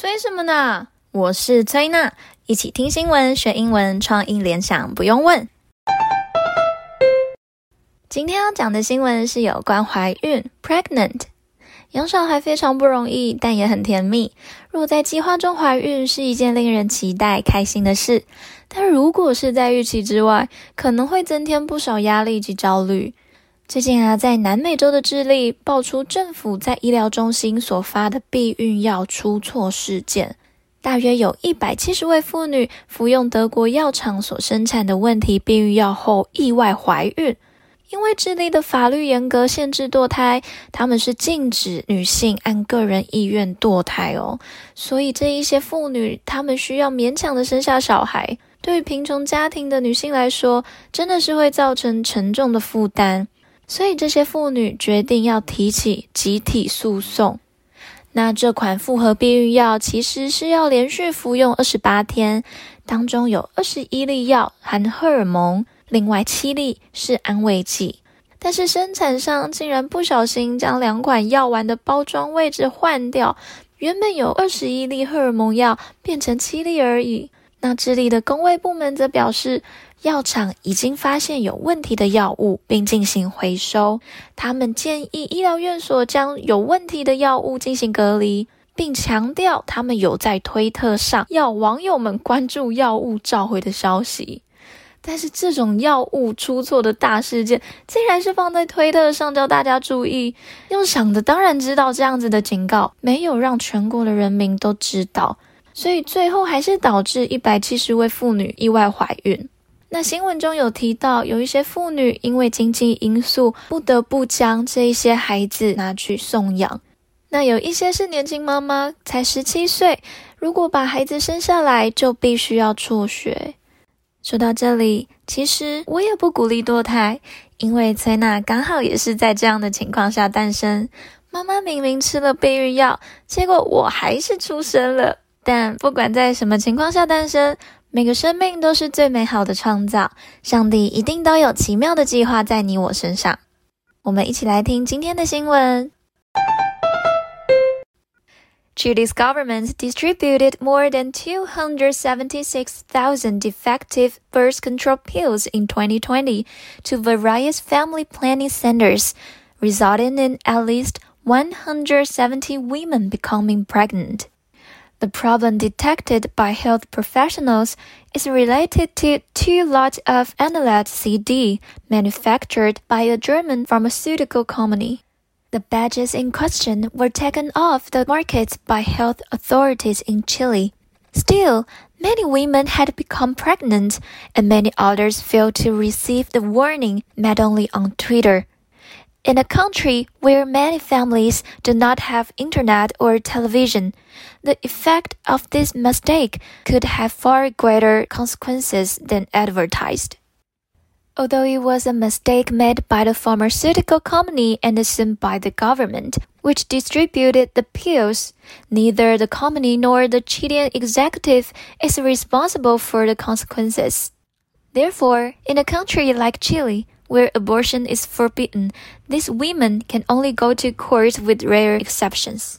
催什么呢？我是崔娜，一起听新闻学英文，创意联想不用问。今天要讲的新闻是有关怀孕 （pregnant）。养小孩非常不容易，但也很甜蜜。若在计划中怀孕是一件令人期待、开心的事，但如果是在预期之外，可能会增添不少压力及焦虑。最近啊，在南美洲的智利爆出政府在医疗中心所发的避孕药出错事件，大约有一百七十位妇女服用德国药厂所生产的问题避孕药后意外怀孕。因为智利的法律严格限制堕胎，他们是禁止女性按个人意愿堕胎哦，所以这一些妇女，她们需要勉强的生下小孩，对于贫穷家庭的女性来说，真的是会造成沉重的负担。所以这些妇女决定要提起集体诉讼。那这款复合避孕药其实是要连续服用二十八天，当中有二十一粒药含荷尔蒙，另外七粒是安慰剂。但是生产商竟然不小心将两款药丸的包装位置换掉，原本有二十一粒荷尔蒙药变成七粒而已。那智利的工卫部门则表示，药厂已经发现有问题的药物，并进行回收。他们建议医疗院所将有问题的药物进行隔离，并强调他们有在推特上要网友们关注药物召回的消息。但是这种药物出错的大事件，竟然是放在推特上叫大家注意。用想的当然知道这样子的警告，没有让全国的人民都知道，所以最后还是导致一百七十位妇女意外怀孕。那新闻中有提到，有一些妇女因为经济因素，不得不将这一些孩子拿去送养。那有一些是年轻妈妈，才十七岁，如果把孩子生下来，就必须要辍学。说到这里，其实我也不鼓励堕胎，因为崔娜刚好也是在这样的情况下诞生。妈妈明明吃了避孕药，结果我还是出生了。但不管在什么情况下诞生，每个生命都是最美好的创造，上帝一定都有奇妙的计划在你我身上。我们一起来听今天的新闻。Chile's government distributed more than 276,000 defective birth control pills in 2020 to various family planning centers, resulting in at least 170 women becoming pregnant. The problem detected by health professionals is related to two lots of Enalate CD manufactured by a German pharmaceutical company. The badges in question were taken off the market by health authorities in Chile. Still, many women had become pregnant, and many others failed to receive the warning made only on Twitter. In a country where many families do not have internet or television, the effect of this mistake could have far greater consequences than advertised. Although it was a mistake made by the pharmaceutical company and assumed by the government, which distributed the pills, neither the company nor the Chilean executive is responsible for the consequences. Therefore, in a country like Chile, where abortion is forbidden, these women can only go to court with rare exceptions.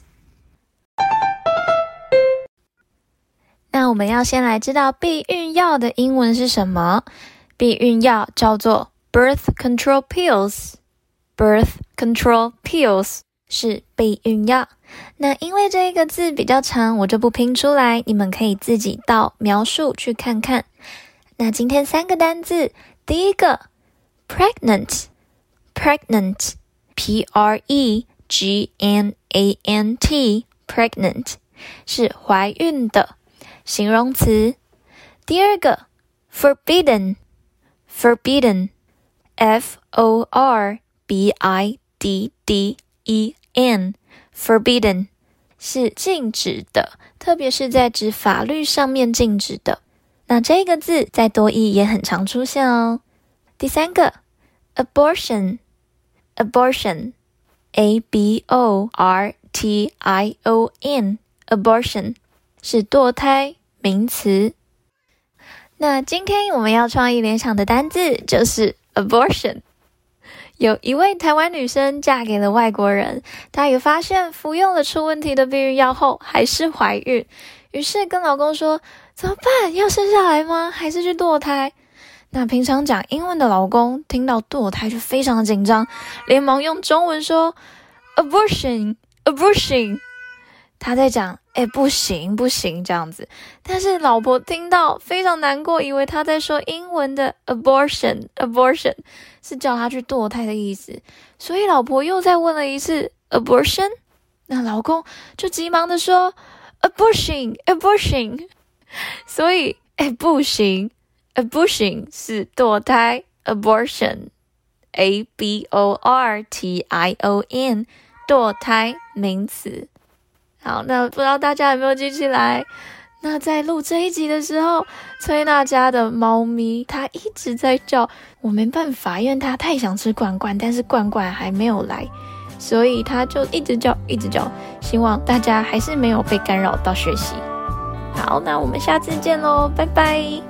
那我们要先来知道避孕药的英文是什么？避孕药叫做 birth control pills。birth control pills 是避孕药。那因为这一个字比较长，我就不拼出来，你们可以自己到描述去看看。那今天三个单字，第一个。 Pregnant, pregnant, P-R-E-G-N-A-N-T, pregnant 是怀孕的形容词。第二个，forbidden, forbidden, F-O-R-B-I-D-D-E-N, forbidden 是禁止的，特别是在指法律上面禁止的。那这个字在多益也很常出现哦。第三个 ，abortion，abortion，a b o r t i o n，abortion 是堕胎名词。那今天我们要创意联想的单字就是 abortion。有一位台湾女生嫁给了外国人，她也发现服用了出问题的避孕药后还是怀孕，于是跟老公说：“怎么办？要生下来吗？还是去堕胎？”那平常讲英文的老公听到堕胎就非常的紧张，连忙用中文说：“abortion，abortion。”他在讲：“哎，不行，不行，这样子。”但是老婆听到非常难过，以为他在说英文的 “abortion”，“abortion” 是叫他去堕胎的意思，所以老婆又再问了一次 “abortion”，那老公就急忙的说：“abortion，abortion。”所以，哎，不行。Abortion 是堕胎，abortion，a b o r t i o n，堕胎名词。好，那不知道大家有没有记起来？那在录这一集的时候，崔娜家的猫咪它一直在叫，我没办法，因为它太想吃罐罐，但是罐罐还没有来，所以它就一直叫，一直叫。希望大家还是没有被干扰到学习。好，那我们下次见喽，拜拜。